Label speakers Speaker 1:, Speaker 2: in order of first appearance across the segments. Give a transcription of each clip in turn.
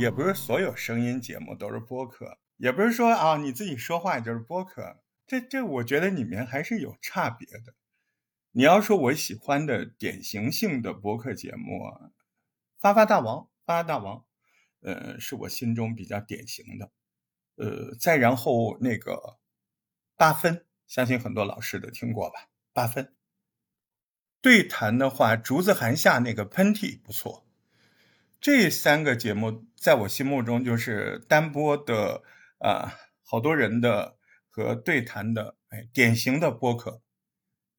Speaker 1: 也不是所有声音节目都是播客，也不是说啊你自己说话就是播客，这这我觉得里面还是有差别的。你要说我喜欢的典型性的播客节目，《发发大王》《发发大王》，呃，是我心中比较典型的。呃，再然后那个八分，相信很多老师都听过吧？八分。对谈的话，竹子寒夏那个喷嚏不错。这三个节目在我心目中就是单播的啊，好多人的和对谈的，哎，典型的播客。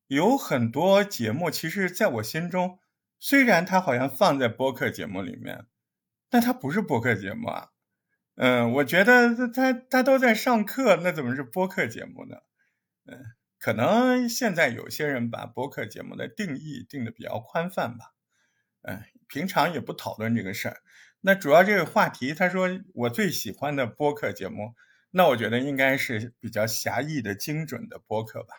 Speaker 1: 有很多节目，其实在我心中，虽然它好像放在播客节目里面，但它不是播客节目啊。嗯，我觉得他他都在上课，那怎么是播客节目呢？嗯，可能现在有些人把播客节目的定义定的比较宽泛吧。嗯。平常也不讨论这个事儿，那主要这个话题，他说我最喜欢的播客节目，那我觉得应该是比较狭义的精准的播客吧。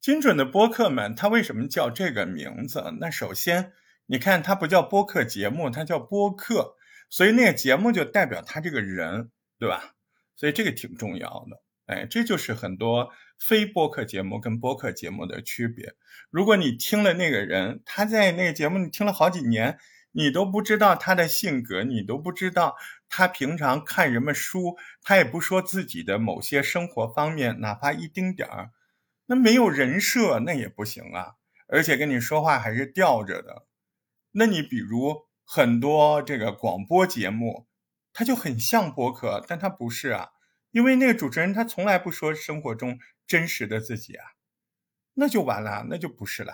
Speaker 1: 精准的播客们，他为什么叫这个名字？那首先，你看他不叫播客节目，他叫播客，所以那个节目就代表他这个人，对吧？所以这个挺重要的。哎，这就是很多非播客节目跟播客节目的区别。如果你听了那个人，他在那个节目你听了好几年，你都不知道他的性格，你都不知道他平常看什么书，他也不说自己的某些生活方面，哪怕一丁点儿，那没有人设，那也不行啊。而且跟你说话还是吊着的。那你比如很多这个广播节目，它就很像播客，但它不是啊。因为那个主持人他从来不说生活中真实的自己啊，那就完了，那就不是了。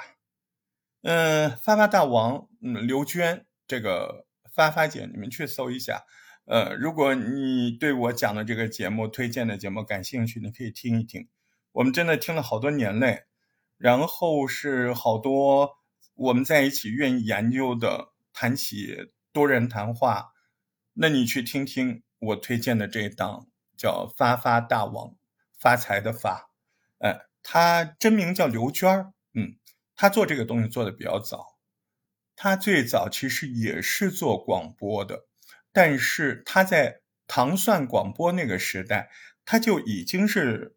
Speaker 1: 嗯，发发大王，嗯，刘娟这个发发姐，你们去搜一下。呃，如果你对我讲的这个节目推荐的节目感兴趣，你可以听一听。我们真的听了好多年嘞，然后是好多我们在一起愿意研究的，谈起多人谈话，那你去听听我推荐的这一档。叫发发大王，发财的发，哎，他真名叫刘娟儿，嗯，他做这个东西做的比较早，他最早其实也是做广播的，但是他在糖蒜广播那个时代，他就已经是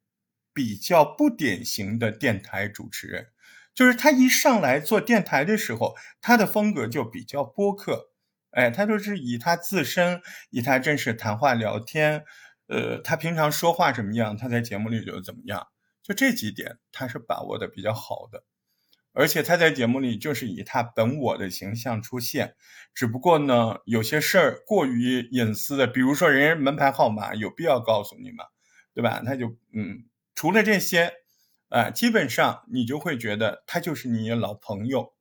Speaker 1: 比较不典型的电台主持人，就是他一上来做电台的时候，他的风格就比较播客，哎，他就是以他自身，以他正式谈话聊天。呃，他平常说话什么样，他在节目里就怎么样，就这几点他是把握的比较好的，而且他在节目里就是以他本我的形象出现，只不过呢，有些事儿过于隐私的，比如说人家门牌号码，有必要告诉你吗？对吧？他就嗯，除了这些，啊，基本上你就会觉得他就是你老朋友，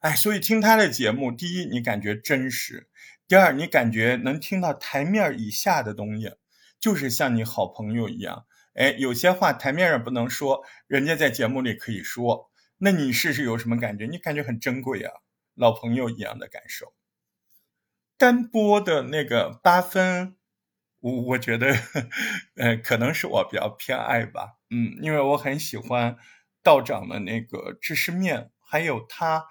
Speaker 1: 哎，所以听他的节目，第一你感觉真实，第二你感觉能听到台面以下的东西。就是像你好朋友一样，哎，有些话台面上不能说，人家在节目里可以说。那你试试有什么感觉？你感觉很珍贵啊，老朋友一样的感受。单播的那个八分，我我觉得，呃，可能是我比较偏爱吧。嗯，因为我很喜欢道长的那个知识面，还有他，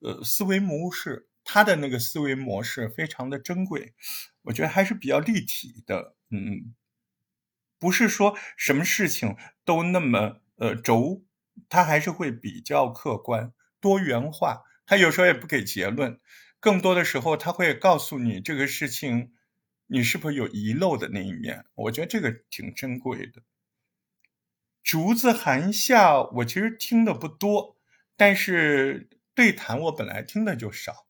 Speaker 1: 呃，思维模式，他的那个思维模式非常的珍贵，我觉得还是比较立体的。嗯。不是说什么事情都那么呃轴，他还是会比较客观、多元化。他有时候也不给结论，更多的时候他会告诉你这个事情，你是不是有遗漏的那一面？我觉得这个挺珍贵的。竹子寒夏，我其实听的不多，但是对谈我本来听的就少，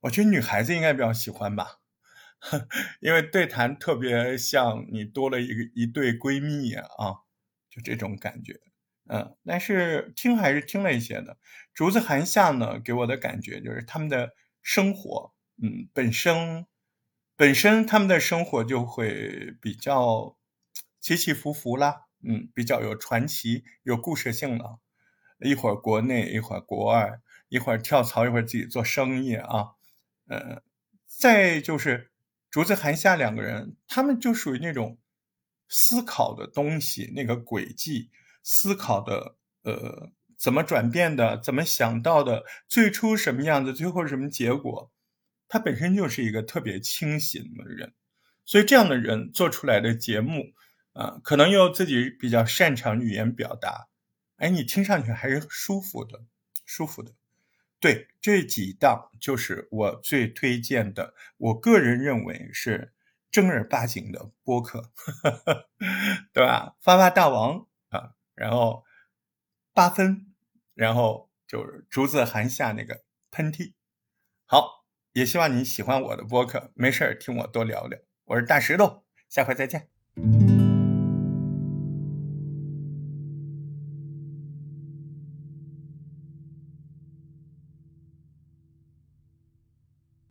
Speaker 1: 我觉得女孩子应该比较喜欢吧。呵因为对谈特别像你多了一个一对闺蜜啊，就这种感觉，嗯，但是听还是听了一些的。竹子寒夏呢，给我的感觉就是他们的生活，嗯，本身本身他们的生活就会比较起起伏伏啦，嗯，比较有传奇、有故事性了。一会儿国内，一会儿国外，一会儿跳槽，一会儿自己做生意啊，嗯，再就是。竹子寒夏两个人，他们就属于那种思考的东西，那个轨迹思考的，呃，怎么转变的，怎么想到的，最初什么样子，最后什么结果，他本身就是一个特别清醒的人，所以这样的人做出来的节目，啊，可能又自己比较擅长语言表达，哎，你听上去还是舒服的，舒服的。对，这几档就是我最推荐的，我个人认为是正儿八经的播客，对吧？发发大王啊，然后八分，然后就是竹子含下那个喷嚏。好，也希望你喜欢我的播客，没事儿听我多聊聊。我是大石头，下回再见。